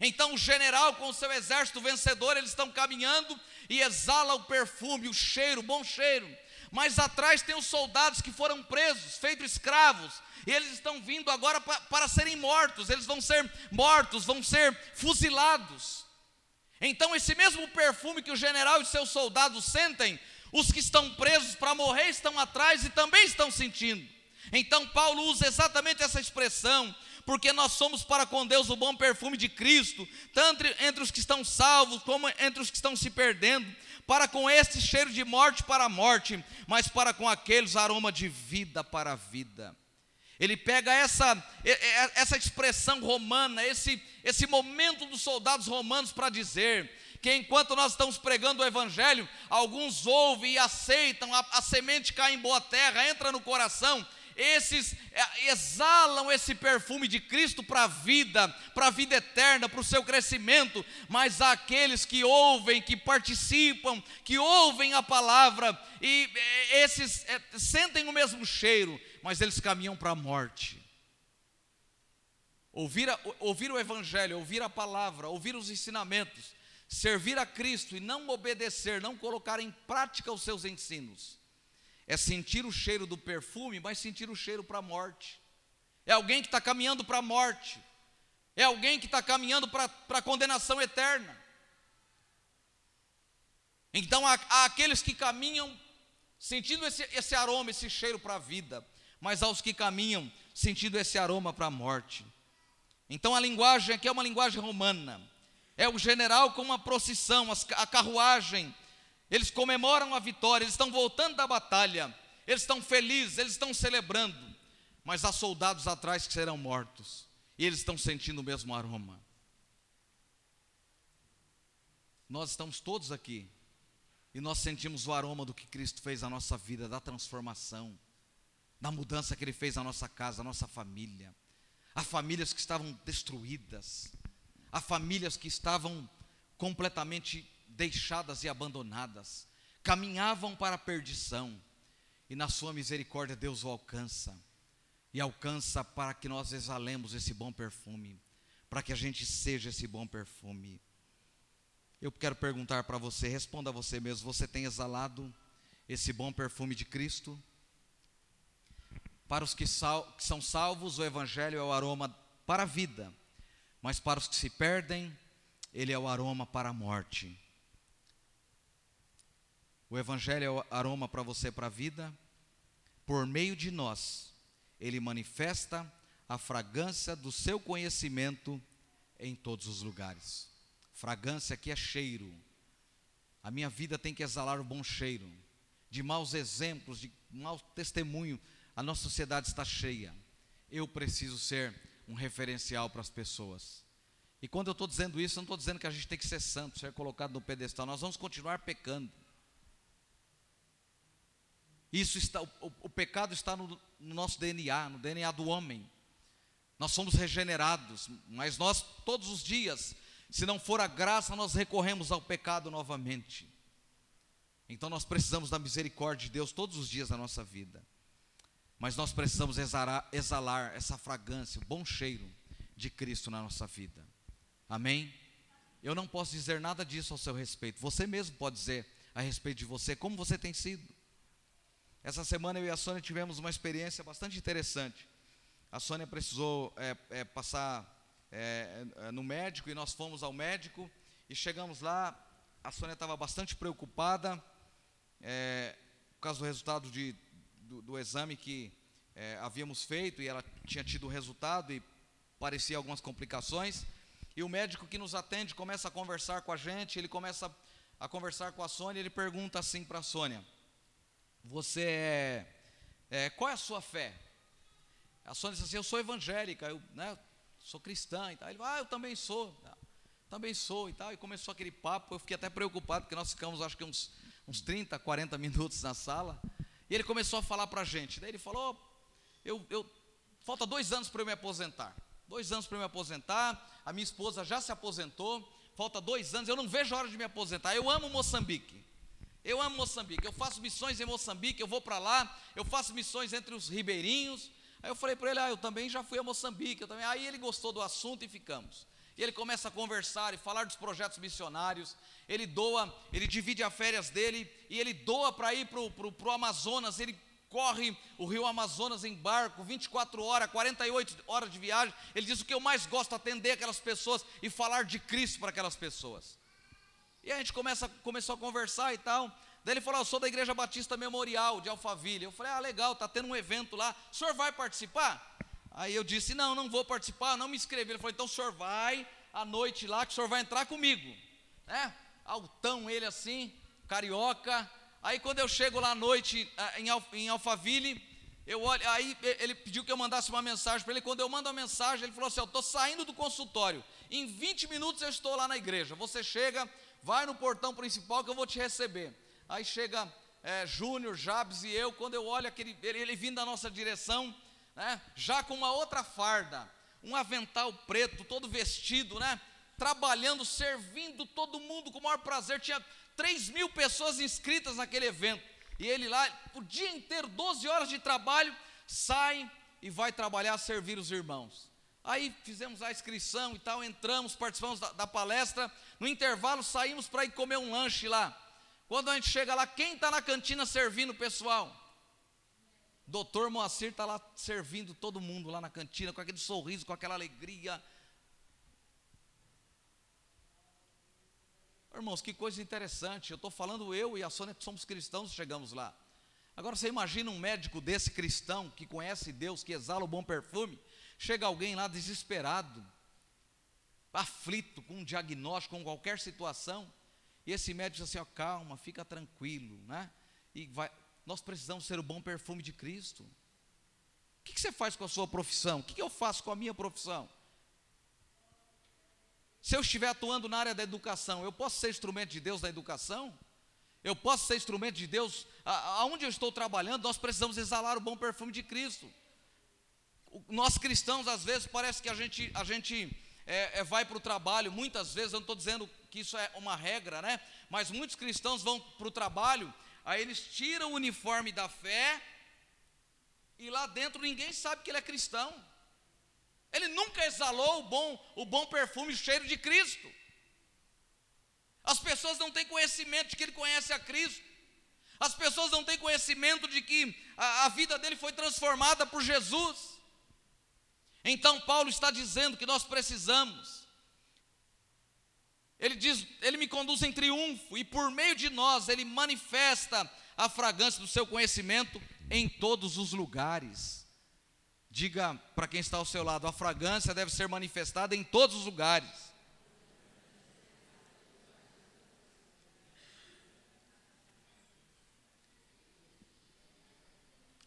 Então o general com o seu exército vencedor, eles estão caminhando e exala o perfume, o cheiro, o bom cheiro. Mas atrás tem os soldados que foram presos, feitos escravos, e eles estão vindo agora para, para serem mortos, eles vão ser mortos, vão ser fuzilados. Então, esse mesmo perfume que o general e seus soldados sentem, os que estão presos para morrer estão atrás e também estão sentindo. Então, Paulo usa exatamente essa expressão, porque nós somos para com Deus o bom perfume de Cristo, tanto entre os que estão salvos como entre os que estão se perdendo para com este cheiro de morte para a morte, mas para com aqueles aroma de vida para a vida. Ele pega essa, essa expressão romana, esse, esse momento dos soldados romanos para dizer que enquanto nós estamos pregando o Evangelho, alguns ouvem e aceitam, a, a semente cai em boa terra, entra no coração, esses é, exalam esse perfume de Cristo para a vida, para a vida eterna, para o seu crescimento, mas há aqueles que ouvem, que participam, que ouvem a palavra, e é, esses é, sentem o mesmo cheiro, mas eles caminham para a morte. Ouvir, a, ouvir o Evangelho, ouvir a palavra, ouvir os ensinamentos, servir a Cristo e não obedecer, não colocar em prática os seus ensinos é sentir o cheiro do perfume, mas sentir o cheiro para a morte. É alguém que está caminhando para a morte. É alguém que está caminhando para a condenação eterna. Então há, há, aqueles que caminham sentindo esse, esse aroma, esse cheiro para a vida, mas há os que caminham sentindo esse aroma para a morte. Então a linguagem aqui é uma linguagem romana. É o general com uma procissão, a carruagem. Eles comemoram a vitória, eles estão voltando da batalha. Eles estão felizes, eles estão celebrando. Mas há soldados atrás que serão mortos. E eles estão sentindo o mesmo aroma. Nós estamos todos aqui. E nós sentimos o aroma do que Cristo fez na nossa vida, da transformação, da mudança que Ele fez na nossa casa, na nossa família. Há famílias que estavam destruídas, há famílias que estavam completamente deixadas e abandonadas, caminhavam para a perdição, e na Sua misericórdia Deus o alcança, e alcança para que nós exalemos esse bom perfume, para que a gente seja esse bom perfume. Eu quero perguntar para você, responda a você mesmo: você tem exalado esse bom perfume de Cristo? Para os que, sal, que são salvos, o Evangelho é o aroma para a vida, mas para os que se perdem, ele é o aroma para a morte. O Evangelho é o aroma para você para a vida, por meio de nós, ele manifesta a fragrância do seu conhecimento em todos os lugares. Fragrância aqui é cheiro. A minha vida tem que exalar o bom cheiro. De maus exemplos, de mau testemunho, a nossa sociedade está cheia. Eu preciso ser um referencial para as pessoas. E quando eu estou dizendo isso, eu não estou dizendo que a gente tem que ser santo, ser colocado no pedestal. Nós vamos continuar pecando. Isso está, o, o pecado está no, no nosso DNA, no DNA do homem. Nós somos regenerados, mas nós todos os dias se não for a graça, nós recorremos ao pecado novamente. Então nós precisamos da misericórdia de Deus todos os dias da nossa vida. Mas nós precisamos exalar, exalar essa fragrância, o bom cheiro de Cristo na nossa vida. Amém? Eu não posso dizer nada disso ao seu respeito. Você mesmo pode dizer a respeito de você, como você tem sido. Essa semana eu e a Sônia tivemos uma experiência bastante interessante. A Sônia precisou é, é, passar é, é, no médico e nós fomos ao médico e chegamos lá. A Sônia estava bastante preocupada é, por causa do resultado de, do, do exame que é, havíamos feito e ela tinha tido o resultado e parecia algumas complicações. E o médico que nos atende começa a conversar com a gente, ele começa a conversar com a Sônia, ele pergunta assim para a Sônia: Você é, é, Qual é a sua fé? A Sônia diz assim: Eu sou evangélica, eu né, sou cristã e tal. Ele, ah, eu também sou, também sou e tal. E começou aquele papo, eu fiquei até preocupado, porque nós ficamos acho que uns, uns 30, 40 minutos na sala. E ele começou a falar para a gente. Daí ele falou, eu, eu falta dois anos para eu me aposentar. Dois anos para eu me aposentar, a minha esposa já se aposentou, falta dois anos, eu não vejo a hora de me aposentar. Eu amo Moçambique. Eu amo Moçambique. Eu faço missões em Moçambique, eu vou para lá, eu faço missões entre os ribeirinhos, Aí eu falei para ele, ah, eu também já fui a Moçambique, eu também. Aí ele gostou do assunto e ficamos. E ele começa a conversar e falar dos projetos missionários. Ele doa, ele divide as férias dele e ele doa para ir para o Amazonas. Ele corre o rio Amazonas em barco, 24 horas, 48 horas de viagem. Ele diz: O que eu mais gosto é atender aquelas pessoas e falar de Cristo para aquelas pessoas. E a gente começa, começou a conversar e tal. Daí ele falou: Eu sou da Igreja Batista Memorial de Alphaville. Eu falei: Ah, legal, está tendo um evento lá. O senhor vai participar? Aí eu disse: Não, não vou participar, não me inscrevi. Ele falou: Então o senhor vai à noite lá, que o senhor vai entrar comigo. Né? Altão ele assim, carioca. Aí quando eu chego lá à noite em Alphaville, eu olho, aí ele pediu que eu mandasse uma mensagem para ele. Quando eu mando a mensagem, ele falou assim: Eu estou saindo do consultório. Em 20 minutos eu estou lá na igreja. Você chega, vai no portão principal que eu vou te receber. Aí chega é, Júnior, Jabes e eu, quando eu olho aquele, ele, ele vindo da nossa direção, né, já com uma outra farda, um avental preto, todo vestido, né, trabalhando, servindo todo mundo com o maior prazer. Tinha 3 mil pessoas inscritas naquele evento. E ele lá, o dia inteiro, 12 horas de trabalho, sai e vai trabalhar, servir os irmãos. Aí fizemos a inscrição e tal, entramos, participamos da, da palestra. No intervalo, saímos para ir comer um lanche lá. Quando a gente chega lá, quem está na cantina servindo o pessoal? Doutor Moacir está lá servindo todo mundo lá na cantina, com aquele sorriso, com aquela alegria. Irmãos, que coisa interessante. Eu estou falando eu e a Sônia que somos cristãos, chegamos lá. Agora você imagina um médico desse cristão, que conhece Deus, que exala o bom perfume, chega alguém lá desesperado, aflito com um diagnóstico, com qualquer situação, e esse médico diz assim: ó, calma, fica tranquilo, né? E vai, nós precisamos ser o bom perfume de Cristo. O que, que você faz com a sua profissão? O que, que eu faço com a minha profissão? Se eu estiver atuando na área da educação, eu posso ser instrumento de Deus na educação? Eu posso ser instrumento de Deus aonde eu estou trabalhando, nós precisamos exalar o bom perfume de Cristo. Nós cristãos, às vezes, parece que a gente, a gente é, é, vai para o trabalho, muitas vezes, eu não estou dizendo que isso é uma regra, né? Mas muitos cristãos vão para o trabalho, aí eles tiram o uniforme da fé, e lá dentro ninguém sabe que ele é cristão. Ele nunca exalou o bom, o bom perfume, o cheiro de Cristo. As pessoas não têm conhecimento de que ele conhece a Cristo. As pessoas não têm conhecimento de que a, a vida dele foi transformada por Jesus. Então Paulo está dizendo que nós precisamos. Ele diz, ele me conduz em triunfo e por meio de nós ele manifesta a fragrância do seu conhecimento em todos os lugares. Diga para quem está ao seu lado, a fragrância deve ser manifestada em todos os lugares.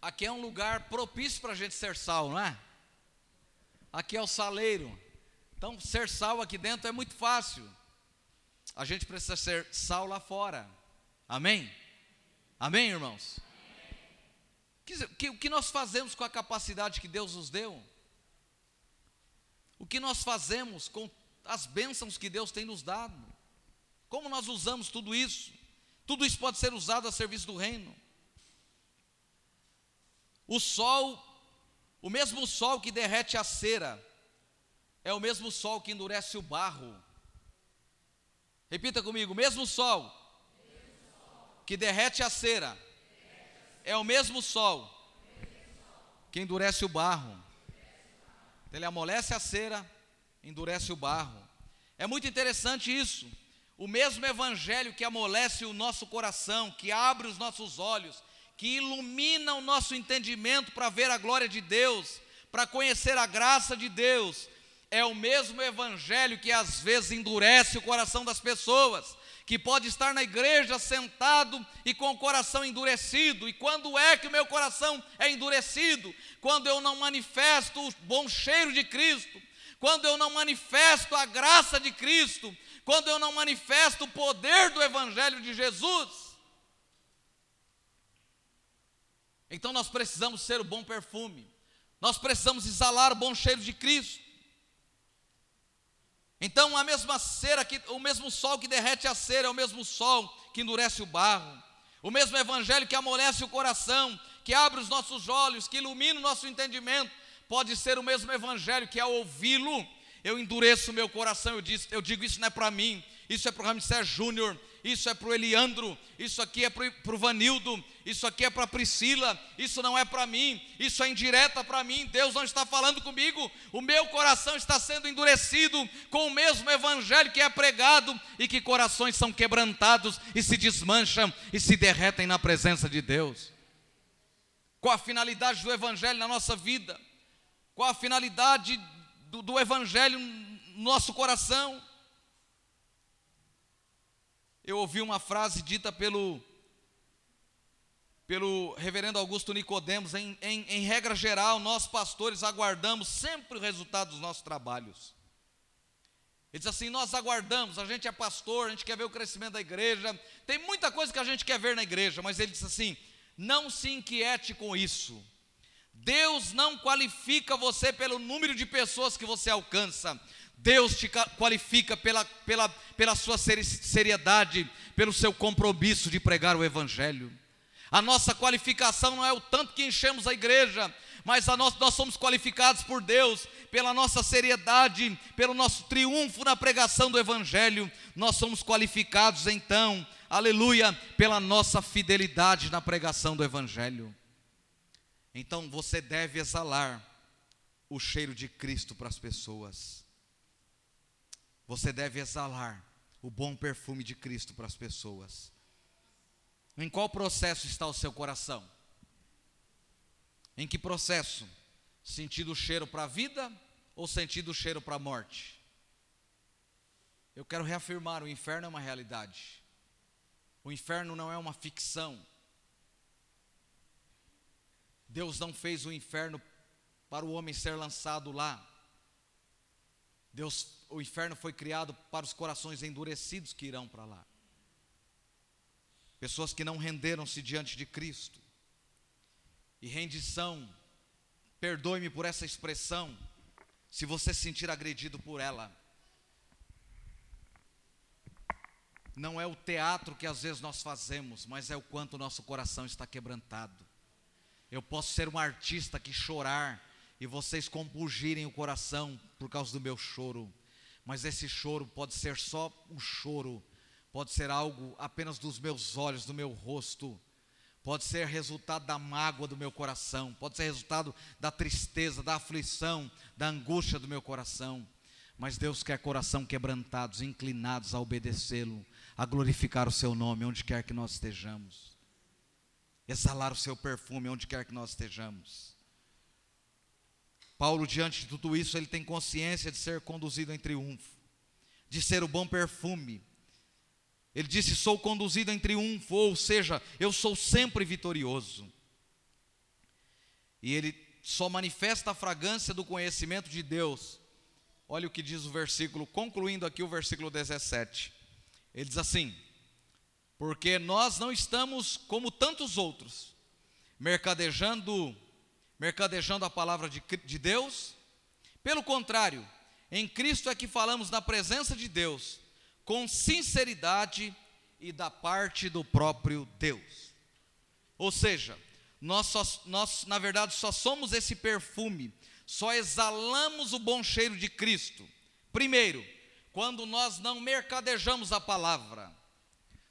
Aqui é um lugar propício para a gente ser sal, não é? Aqui é o saleiro. Então, ser sal aqui dentro é muito fácil. A gente precisa ser sal lá fora. Amém? Amém, irmãos? O que, nós fazemos com a capacidade que Deus nos deu? O que nós fazemos com as bênçãos que Deus tem nos dado? Como nós usamos tudo isso? Tudo isso pode ser usado a serviço do reino. O sol, o mesmo sol que derrete a cera, é o mesmo sol que endurece o barro. Repita comigo: o mesmo sol que derrete a cera, é o mesmo sol que endurece o barro. Ele amolece a cera, endurece o barro. É muito interessante isso. O mesmo evangelho que amolece o nosso coração, que abre os nossos olhos, que ilumina o nosso entendimento para ver a glória de Deus, para conhecer a graça de Deus, é o mesmo evangelho que às vezes endurece o coração das pessoas, que pode estar na igreja sentado e com o coração endurecido. E quando é que o meu coração é endurecido? Quando eu não manifesto o bom cheiro de Cristo, quando eu não manifesto a graça de Cristo, quando eu não manifesto o poder do evangelho de Jesus. Então nós precisamos ser o bom perfume, nós precisamos exalar o bom cheiro de Cristo. Então a mesma cera que o mesmo sol que derrete a cera é o mesmo sol que endurece o barro. O mesmo evangelho que amolece o coração, que abre os nossos olhos, que ilumina o nosso entendimento, pode ser o mesmo evangelho que ao ouvi-lo eu endureço o meu coração, eu, eu digo isso não é para mim, isso é para o Ramsés Júnior, isso é para o Eliandro, isso aqui é para o Vanildo, isso aqui é para a Priscila, isso não é para mim, isso é indireta para mim, Deus não está falando comigo, o meu coração está sendo endurecido com o mesmo evangelho que é pregado e que corações são quebrantados e se desmancham e se derretem na presença de Deus. Qual a finalidade do evangelho na nossa vida? Qual a finalidade do, do evangelho no nosso coração? Eu ouvi uma frase dita pelo, pelo reverendo Augusto Nicodemos, em, em, em, regra geral, nós pastores aguardamos sempre o resultado dos nossos trabalhos. Ele diz assim: nós aguardamos, a gente é pastor, a gente quer ver o crescimento da igreja, tem muita coisa que a gente quer ver na igreja, mas ele diz assim: não se inquiete com isso. Deus não qualifica você pelo número de pessoas que você alcança. Deus te qualifica pela, pela, pela sua seriedade, pelo seu compromisso de pregar o Evangelho. A nossa qualificação não é o tanto que enchemos a igreja, mas a nós, nós somos qualificados por Deus pela nossa seriedade, pelo nosso triunfo na pregação do Evangelho. Nós somos qualificados então, aleluia, pela nossa fidelidade na pregação do Evangelho. Então você deve exalar o cheiro de Cristo para as pessoas. Você deve exalar o bom perfume de Cristo para as pessoas. Em qual processo está o seu coração? Em que processo? Sentindo o cheiro para a vida ou sentindo o cheiro para a morte? Eu quero reafirmar: o inferno é uma realidade. O inferno não é uma ficção. Deus não fez o inferno para o homem ser lançado lá. Deus, o inferno foi criado para os corações endurecidos que irão para lá. Pessoas que não renderam-se diante de Cristo. E rendição, perdoe-me por essa expressão, se você se sentir agredido por ela. Não é o teatro que às vezes nós fazemos, mas é o quanto o nosso coração está quebrantado. Eu posso ser um artista que chorar e vocês compungirem o coração por causa do meu choro, mas esse choro pode ser só um choro, pode ser algo apenas dos meus olhos, do meu rosto, pode ser resultado da mágoa do meu coração, pode ser resultado da tristeza, da aflição, da angústia do meu coração. Mas Deus quer coração quebrantados, inclinados a obedecê-lo, a glorificar o seu nome onde quer que nós estejamos exalar o seu perfume onde quer que nós estejamos. Paulo, diante de tudo isso, ele tem consciência de ser conduzido em triunfo, de ser o bom perfume. Ele disse: Sou conduzido em triunfo, ou seja, eu sou sempre vitorioso. E ele só manifesta a fragrância do conhecimento de Deus. Olha o que diz o versículo, concluindo aqui o versículo 17. Ele diz assim: porque nós não estamos como tantos outros, mercadejando, mercadejando a palavra de, de Deus. Pelo contrário, em Cristo é que falamos na presença de Deus, com sinceridade e da parte do próprio Deus. Ou seja, nós, só, nós na verdade só somos esse perfume, só exalamos o bom cheiro de Cristo. Primeiro, quando nós não mercadejamos a palavra.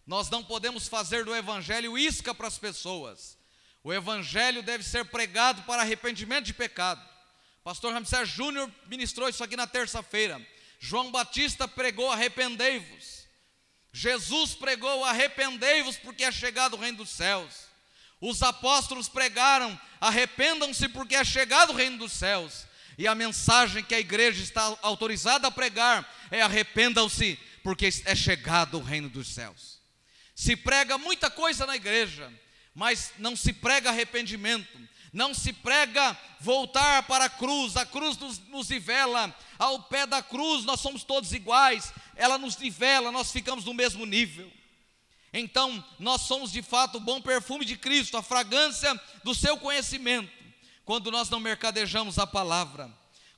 Nós não podemos fazer do Evangelho isca para as pessoas. O Evangelho deve ser pregado para arrependimento de pecado. Pastor Ramsés Júnior ministrou isso aqui na terça-feira. João Batista pregou: arrependei-vos. Jesus pregou: arrependei-vos, porque é chegado o reino dos céus. Os apóstolos pregaram: arrependam-se, porque é chegado o reino dos céus. E a mensagem que a igreja está autorizada a pregar é: arrependam-se, porque é chegado o reino dos céus. Se prega muita coisa na igreja, mas não se prega arrependimento, não se prega voltar para a cruz, a cruz nos, nos nivela, ao pé da cruz nós somos todos iguais, ela nos nivela, nós ficamos no mesmo nível. Então, nós somos de fato o bom perfume de Cristo, a fragrância do seu conhecimento, quando nós não mercadejamos a palavra,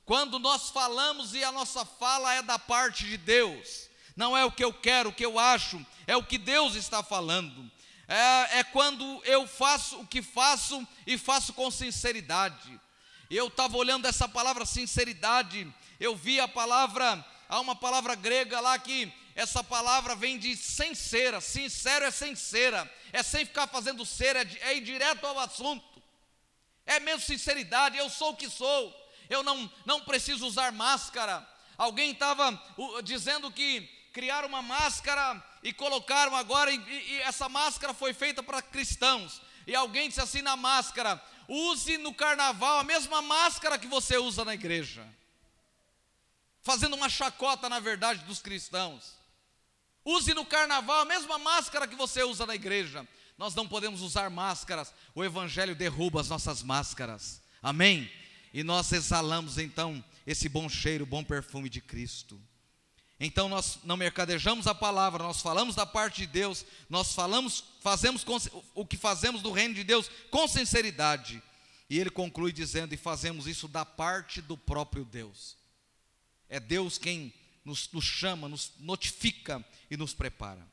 quando nós falamos e a nossa fala é da parte de Deus, não é o que eu quero, o que eu acho, é o que Deus está falando. É, é quando eu faço o que faço e faço com sinceridade. Eu estava olhando essa palavra sinceridade, eu vi a palavra, há uma palavra grega lá que essa palavra vem de sincera, sincero é sincera, é sem ficar fazendo cera, é, é ir direto ao assunto, é mesmo sinceridade, eu sou o que sou, eu não, não preciso usar máscara. Alguém estava dizendo que criaram uma máscara e colocaram agora, e, e essa máscara foi feita para cristãos. E alguém disse assim na máscara: use no carnaval a mesma máscara que você usa na igreja. Fazendo uma chacota, na verdade, dos cristãos. Use no carnaval a mesma máscara que você usa na igreja. Nós não podemos usar máscaras, o Evangelho derruba as nossas máscaras. Amém? E nós exalamos então esse bom cheiro, bom perfume de Cristo. Então nós não mercadejamos a palavra, nós falamos da parte de Deus, nós falamos, fazemos o que fazemos do reino de Deus com sinceridade. E ele conclui dizendo: e fazemos isso da parte do próprio Deus. É Deus quem nos, nos chama, nos notifica e nos prepara.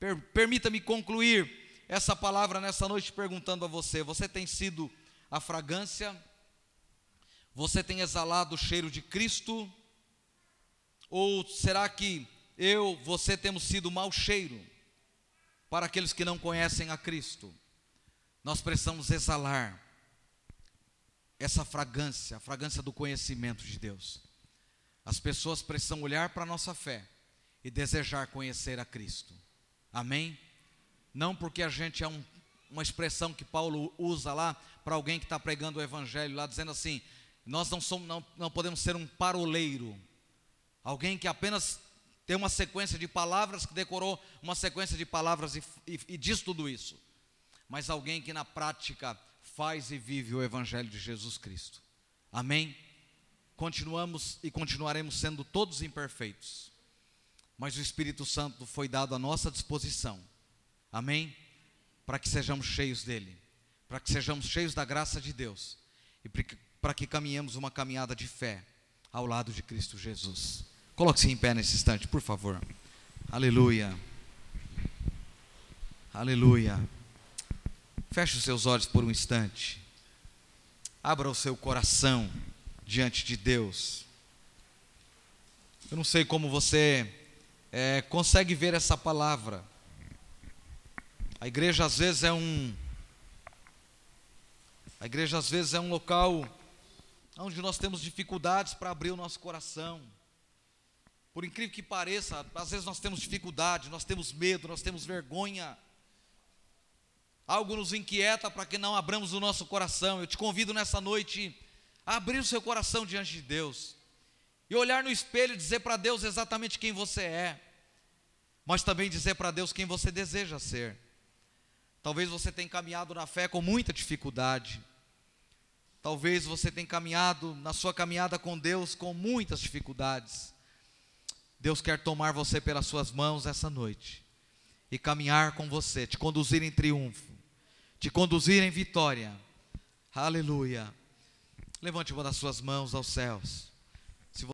Per, Permita-me concluir essa palavra nessa noite perguntando a você: você tem sido a fragrância? Você tem exalado o cheiro de Cristo? Ou será que eu, você temos sido mau cheiro para aqueles que não conhecem a Cristo? Nós precisamos exalar essa fragrância, a fragrância do conhecimento de Deus. As pessoas precisam olhar para a nossa fé e desejar conhecer a Cristo. Amém? Não porque a gente é um, uma expressão que Paulo usa lá para alguém que está pregando o Evangelho, lá dizendo assim: nós não, somos, não, não podemos ser um paroleiro Alguém que apenas tem uma sequência de palavras que decorou uma sequência de palavras e, e, e diz tudo isso. Mas alguém que na prática faz e vive o Evangelho de Jesus Cristo. Amém? Continuamos e continuaremos sendo todos imperfeitos, mas o Espírito Santo foi dado à nossa disposição. Amém? Para que sejamos cheios dele, para que sejamos cheios da graça de Deus e para que caminhemos uma caminhada de fé ao lado de Cristo Jesus. Coloque-se em pé nesse instante, por favor. Aleluia. Aleluia. Feche os seus olhos por um instante. Abra o seu coração diante de Deus. Eu não sei como você é, consegue ver essa palavra. A igreja às vezes é um. A igreja às vezes é um local onde nós temos dificuldades para abrir o nosso coração. Por incrível que pareça, às vezes nós temos dificuldade, nós temos medo, nós temos vergonha. Algo nos inquieta para que não abramos o nosso coração. Eu te convido nessa noite a abrir o seu coração diante de Deus e olhar no espelho e dizer para Deus exatamente quem você é, mas também dizer para Deus quem você deseja ser. Talvez você tenha caminhado na fé com muita dificuldade. Talvez você tenha caminhado na sua caminhada com Deus com muitas dificuldades. Deus quer tomar você pelas suas mãos essa noite e caminhar com você, te conduzir em triunfo, te conduzir em vitória. Aleluia. Levante uma das suas mãos aos céus.